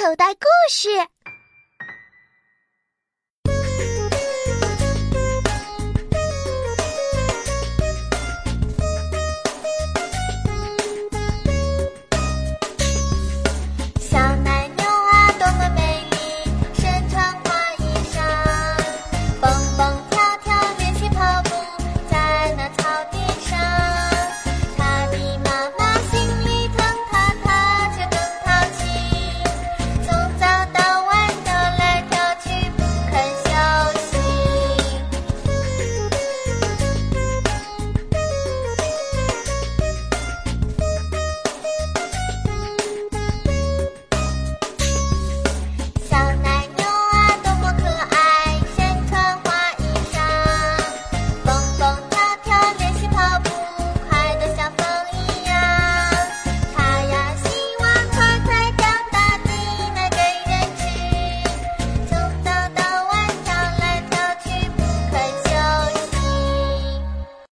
口袋故事。